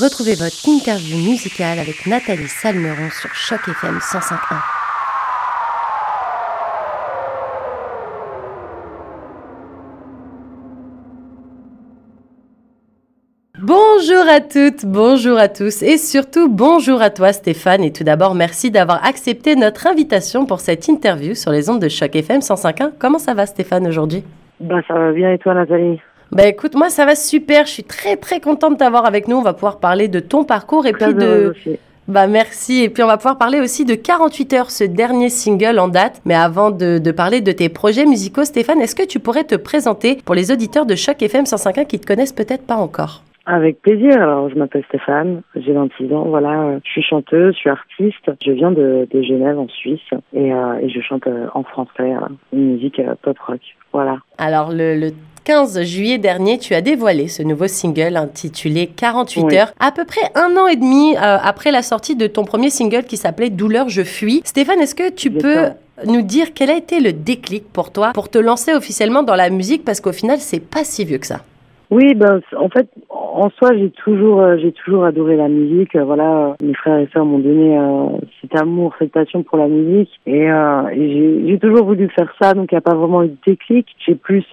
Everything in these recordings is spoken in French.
Retrouvez votre interview musicale avec Nathalie Salmeron sur Choc FM 105.1. Bonjour à toutes, bonjour à tous et surtout bonjour à toi Stéphane et tout d'abord merci d'avoir accepté notre invitation pour cette interview sur les ondes de Choc FM 105.1. Comment ça va Stéphane aujourd'hui? Bah ça va bien et toi Nathalie? Bah écoute, moi ça va super, je suis très très contente de t'avoir avec nous. On va pouvoir parler de ton parcours et puis de... Bah merci. Et puis on va pouvoir parler aussi de 48 heures, ce dernier single en date. Mais avant de, de parler de tes projets musicaux, Stéphane, est-ce que tu pourrais te présenter pour les auditeurs de Choc FM 105.1 qui te connaissent peut-être pas encore? Avec plaisir. Alors, je m'appelle Stéphane, j'ai 26 ans. Voilà, je suis chanteuse, je suis artiste. Je viens de, de Genève, en Suisse, et, euh, et je chante euh, en français euh, une musique pop rock. Voilà. Alors, le, le 15 juillet dernier, tu as dévoilé ce nouveau single intitulé 48 heures, à peu près un an et demi euh, après la sortie de ton premier single qui s'appelait Douleur, je fuis. Stéphane, est-ce que tu peux nous dire quel a été le déclic pour toi pour te lancer officiellement dans la musique parce qu'au final, c'est pas si vieux que ça? Oui, ben en fait, en soi, j'ai toujours, euh, j'ai toujours adoré la musique. Euh, voilà, mes frères et sœurs m'ont donné euh, cet amour, cette passion pour la musique, et, et j'ai toujours voulu faire ça. Donc, il n'y a pas vraiment eu de déclic. J'ai plus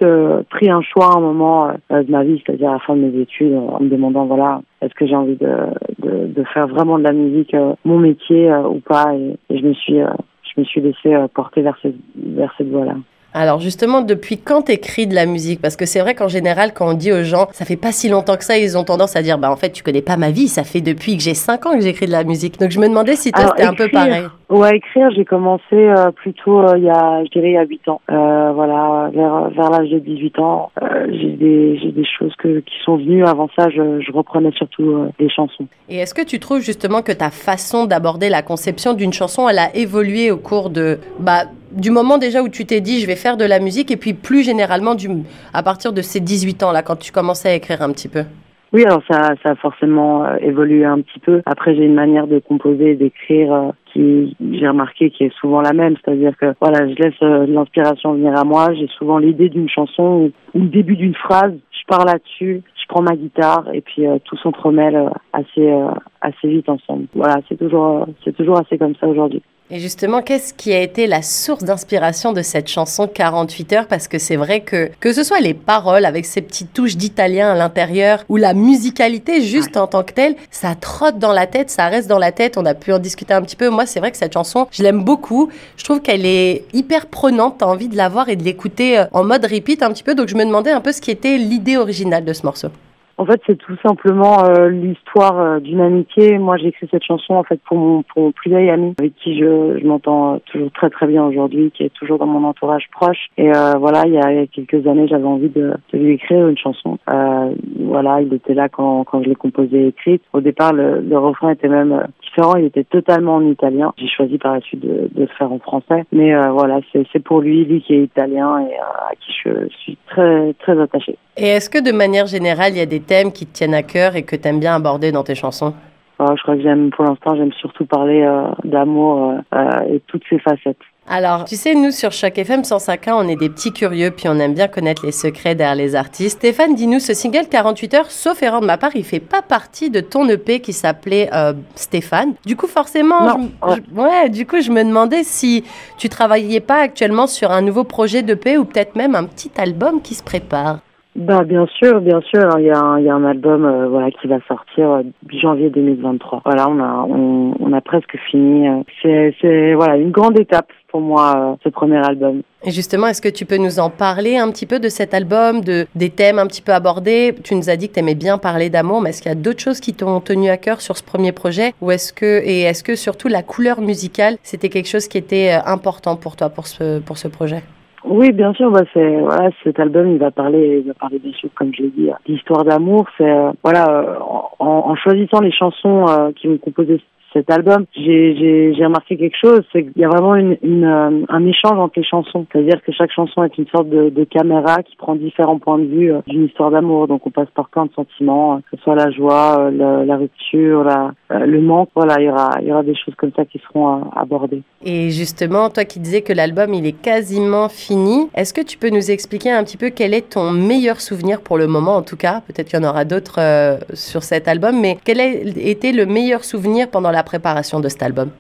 pris un choix à un moment de ma vie, c'est-à-dire à la fin de mes études, en me demandant, voilà, est-ce que j'ai envie de, de, de, faire vraiment de la musique mon métier ou pas et, et, je me suis, je me suis laissé porter vers cette, vers cette voie-là. Alors justement, depuis quand t'écris de la musique? Parce que c'est vrai qu'en général, quand on dit aux gens, ça fait pas si longtemps que ça, ils ont tendance à dire, bah en fait, tu connais pas ma vie, ça fait depuis que j'ai 5 ans que j'écris de la musique. Donc je me demandais si toi, c'était un peu pareil. Ouais, écrire, j'ai commencé euh, plutôt euh, il y a, je dirais, il y a 8 ans. Euh, voilà, vers, vers l'âge de 18 ans, euh, j'ai des, j'ai des choses que, qui sont venues. Avant ça, je, je reprenais surtout des chansons. Et est-ce que tu trouves justement que ta façon d'aborder la conception d'une chanson, elle a évolué au cours de, bah, du moment déjà où tu t'es dit je vais faire de la musique et puis plus généralement à partir de ces 18 ans là quand tu commençais à écrire un petit peu oui, alors ça, ça a forcément euh, évolué un petit peu. Après, j'ai une manière de composer, d'écrire euh, qui, j'ai remarqué, qui est souvent la même. C'est-à-dire que voilà, je laisse euh, l'inspiration venir à moi. J'ai souvent l'idée d'une chanson ou le début d'une phrase. Je pars là-dessus, je prends ma guitare et puis tout s'entremêle assez assez vite ensemble. Voilà, c'est toujours c'est toujours assez comme ça aujourd'hui. Et justement, qu'est-ce qui a été la source d'inspiration de cette chanson 48 heures? Parce que c'est vrai que que ce soit les paroles avec ces petites touches d'italien à l'intérieur ou la musicalité juste en tant que telle, ça trotte dans la tête, ça reste dans la tête. On a pu en discuter un petit peu. Moi, c'est vrai que cette chanson, je l'aime beaucoup. Je trouve qu'elle est hyper prenante. T'as envie de la voir et de l'écouter euh, en mode repeat un petit peu. Donc je me demandais un peu ce qui était l'idée originale de ce morceau. En fait, c'est tout simplement euh, l'histoire euh, d'une amitié. Moi, j'ai écrit cette chanson en fait pour mon, plus vieil ami, avec qui je, m'entends euh, toujours très très bien aujourd'hui, qui est toujours dans mon entourage proche. Et voilà, il y, a, quelques années, j'avais envie de, lui écrire une chanson. Voilà, il était là quand, je l'ai composée et écrite. Au départ, le, le, refrain était même différent. Il était totalement en italien. J'ai choisi par la suite de, de le faire en français. Mais voilà, c'est pour lui, lui qui est italien et à qui je suis très très attachée. Et est-ce que de manière générale, il y a des thèmes qui te tiennent à cœur et que tu aimes bien aborder dans tes chansons oh, Je crois que j'aime, pour l'instant, j'aime surtout parler euh, d'amour euh, euh, et toutes ses facettes. Alors, tu sais, nous, sur Choc FM 105.1, on est des petits curieux, puis on aime bien connaître les secrets derrière les artistes. Stéphane, dis-nous, ce single 48 heures, sauf erreur de ma part, il fait pas partie de ton EP qui s'appelait euh, Stéphane. Du coup, forcément, je, je, ouais, du coup, je me demandais si tu travaillais pas actuellement sur un nouveau projet d'EP ou peut-être même un petit album qui se prépare. Bah bien sûr, bien sûr. Alors il y a un, album euh, voilà qui va sortir euh, janvier 2023. Voilà, on a on a presque fini. Euh, c'est c'est voilà une grande étape pour moi euh, ce premier album. Et justement, est-ce que tu peux nous en parler un petit peu de cet album, de des thèmes un petit peu abordés? Tu nous as dit que tu aimais bien parler d'amour, mais est-ce qu'il y a d'autres choses qui t'ont tenu à cœur sur ce premier projet? Ou est-ce que et est-ce que surtout la couleur musicale, c'était quelque chose qui était important pour toi pour ce pour ce projet? Oui, bien sûr. Bah, c'est voilà, cet album, il va parler, il va parler bien sûr, comme je l'ai dit, d'histoire d'amour. C'est euh, voilà, euh, en, en, choisissant les chansons euh, qui vont composer cet album, j'ai remarqué quelque chose, c'est qu'il y a vraiment une, euh, un échange entre les chansons. C'est-à-dire que chaque chanson est une sorte de, caméra qui prend différents points de vue euh, d'une histoire d'amour. Donc on passe par plein de sentiments, que ce soit la joie, la, la rupture, la, le manque. Voilà, il y aura, il y aura des choses comme ça qui seront abordées. Et justement, toi qui disais que l'album il est quasiment fini, est-ce que tu peux nous expliquer un petit peu quel est ton meilleur souvenir pour le moment en tout cas? Peut-être qu'il y en aura d'autres sur cet album, mais quel a été le meilleur souvenir pendant la préparation de cet album?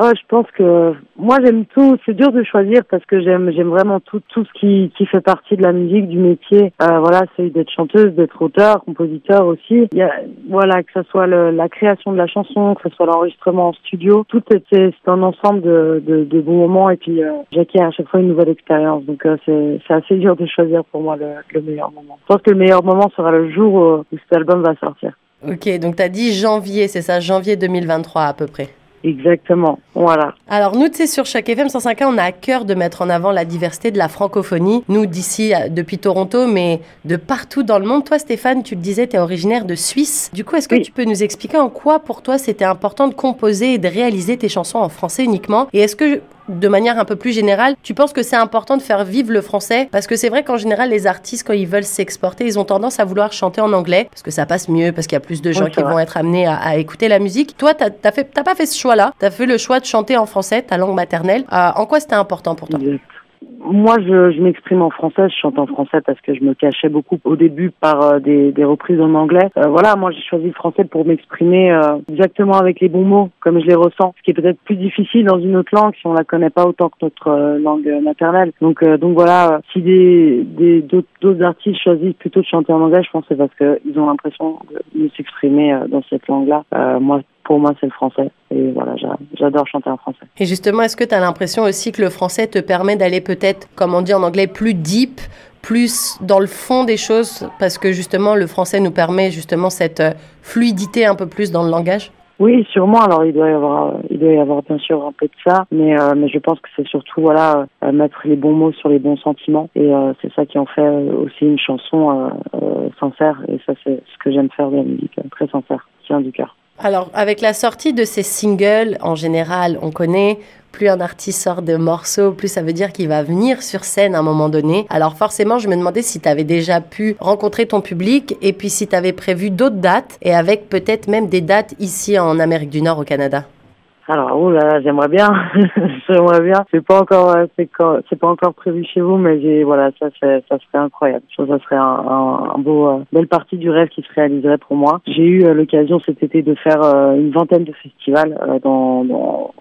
Oh, je pense que moi j'aime tout. C'est dur de choisir parce que j'aime vraiment tout tout ce qui qui fait partie de la musique, du métier. Euh, voilà, c'est d'être chanteuse, d'être auteur, compositeur aussi. Il y a, voilà que ce soit la création de la chanson, que ce soit l'enregistrement en studio, tout c'est c'est un ensemble de, de, bons moments et puis euh, j'acquiers à chaque fois une nouvelle expérience. Donc euh, c'est assez dur de choisir pour moi le, le meilleur moment. Je pense que le meilleur moment sera le jour où cet album va sortir. Ok, donc tu as dit janvier, c'est ça, janvier 2023 à peu près. Exactement, voilà. Alors nous, tu sais, sur chaque FM 105.1, on a à cœur de mettre en avant la diversité de la francophonie. Nous, d'ici, euh, depuis Toronto, mais de partout dans le monde. Toi, Stéphane, tu le disais, tu es originaire de Suisse. Du coup, est-ce que tu peux nous expliquer en quoi, pour toi, c'était important de composer et de réaliser tes chansons en français uniquement? Et est-ce que de manière un peu plus générale, tu penses que c'est important de faire vivre le français? Parce que c'est vrai qu'en général, les artistes, quand ils veulent s'exporter, ils ont tendance à vouloir chanter en anglais, parce que ça passe mieux, parce qu'il y a plus de gens qui vont être amenés à, écouter la musique. Toi, tu n'as pas fait ce choix-là? Tu as fait le choix de chanter en français, ta langue maternelle. Euh, en quoi c'était important pour toi? Moi, je, je m'exprime en français, je chante en français parce que je me cachais beaucoup au début par euh, des, des, reprises en anglais. Euh, voilà, moi j'ai choisi le français pour m'exprimer euh, exactement avec les bons mots, comme je les ressens, ce qui est peut-être plus difficile dans une autre langue si on la connaît pas autant que notre langue maternelle. Donc, donc voilà, si des d'autres artistes choisissent plutôt de chanter en anglais, je pense que c'est parce qu'ils ont l'impression de s'exprimer dans cette langue-là. moi, pour moi, c'est le français. Et voilà, j'adore chanter en français. Et justement, est-ce que tu as l'impression aussi que le français te permet d'aller peut-être, comme on dit en anglais, plus deep, plus dans le fond des choses, parce que justement, le français nous permet justement cette euh, fluidité un peu plus dans le langage? Oui, sûrement. Alors il doit y avoir, il doit y avoir bien sûr un peu de ça, mais euh, mais je pense que c'est surtout voilà euh, mettre les bons mots sur les bons sentiments et c'est ça qui en fait aussi une chanson sincère et ça c'est ce que j'aime faire de la musique très sincère, qui vient du cœur. Alors, avec la sortie de ces singles, en général, on connaît, plus un artiste sort de morceaux, plus ça veut dire qu'il va venir sur scène à un moment donné. Alors forcément, je me demandais si tu avais déjà pu rencontrer ton public et puis si tu avais prévu d'autres dates et avec peut-être même des dates ici en Amérique du Nord au Canada. Alors, oh là, j'aimerais bien, j'aimerais bien. C'est pas encore, euh, c'est pas encore prévu chez vous, mais voilà, ça, ça serait incroyable. Ça, ça serait un, beau, euh, belle partie du rêve qui se réaliserait pour moi. J'ai eu euh, l'occasion cet été de faire une vingtaine de festivals dans, dans,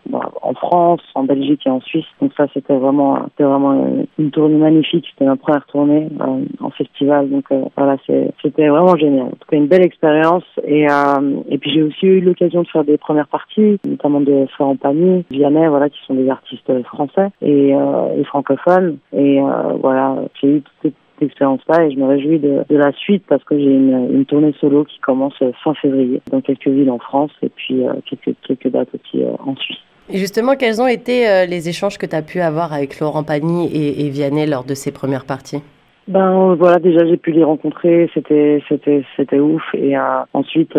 en France, en Belgique et en Suisse. Donc ça, c'était vraiment, c'était vraiment une tournée magnifique. C'était ma première tournée en festival. Donc voilà, c'était vraiment génial. En tout cas, une belle expérience. Et puis j'ai aussi eu l'occasion de faire des premières parties, notamment de Florent Pagny, Vianney, voilà, qui sont des artistes français et, euh, francophones. Et euh, voilà, j'ai eu toute cette expérience-là et je me réjouis de, la suite parce que j'ai une, tournée solo qui commence fin février dans quelques villes en France et puis euh, quelques, quelques dates aussi en Suisse. Et justement, quels ont été les échanges que tu as pu avoir avec Laurent Pagny et, et Vianney lors de ces premières parties? Ben voilà, déjà j'ai pu les rencontrer, c'était c'était c'était ouf et ensuite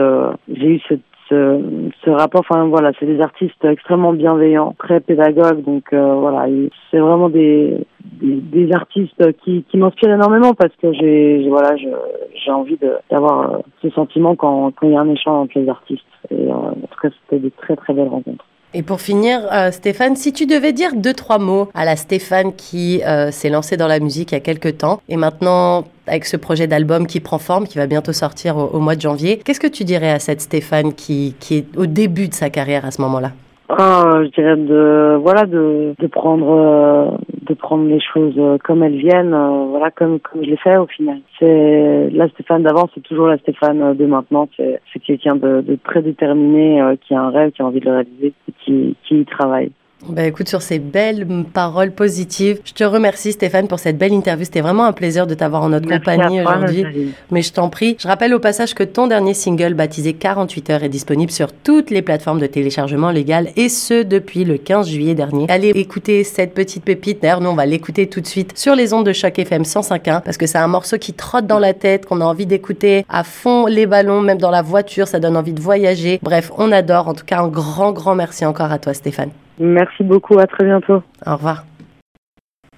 j'ai eu cette ce, rapport. Enfin voilà, c'est des artistes extrêmement bienveillants, très pédagogues. Donc euh, voilà, c'est vraiment des, des, artistes qui, qui m'inspirent énormément parce que j'ai voilà, j'ai envie d'avoir euh, ce sentiment quand, quand il y a un échange entre les artistes. Et euh, en tout cas, c'était des très très belles rencontres. Et pour finir, euh, Stéphane, si tu devais dire deux, trois mots à la Stéphane qui euh, s'est lancée dans la musique il y a quelques temps et maintenant avec ce projet d'album qui prend forme, qui va bientôt sortir au, mois de janvier, qu'est-ce que tu dirais à cette Stéphane qui, qui est au début de sa carrière à ce moment-là? Ah, je dirais de voilà de, de prendre euh, de prendre les choses euh, comme elles viennent, euh, voilà comme comme je l'ai fait au final. C'est la Stéphane d'avant, c'est toujours la Stéphane de maintenant. C'est c'est quelqu'un de, de, très déterminé, qui a un rêve, qui a envie de le réaliser, qui qui y travaille. Ben écoute, sur ces belles paroles positives, je te remercie Stéphane pour cette belle interview. C'était vraiment un plaisir de t'avoir en notre compagnie aujourd'hui. Mais je t'en prie, je rappelle au passage que ton dernier single baptisé 48 heures est disponible sur toutes les plateformes de téléchargement légal et ce depuis le 15 juillet dernier. Allez écouter cette petite pépite. D'ailleurs, nous on va l'écouter tout de suite sur les ondes de Choc FM 105.1 parce que c'est un morceau qui trotte dans la tête, qu'on a envie d'écouter à fond les ballons, même dans la voiture, ça donne envie de voyager. Bref, on adore. En tout cas, un grand, grand merci encore à toi Stéphane. Merci beaucoup, à très bientôt. Au revoir.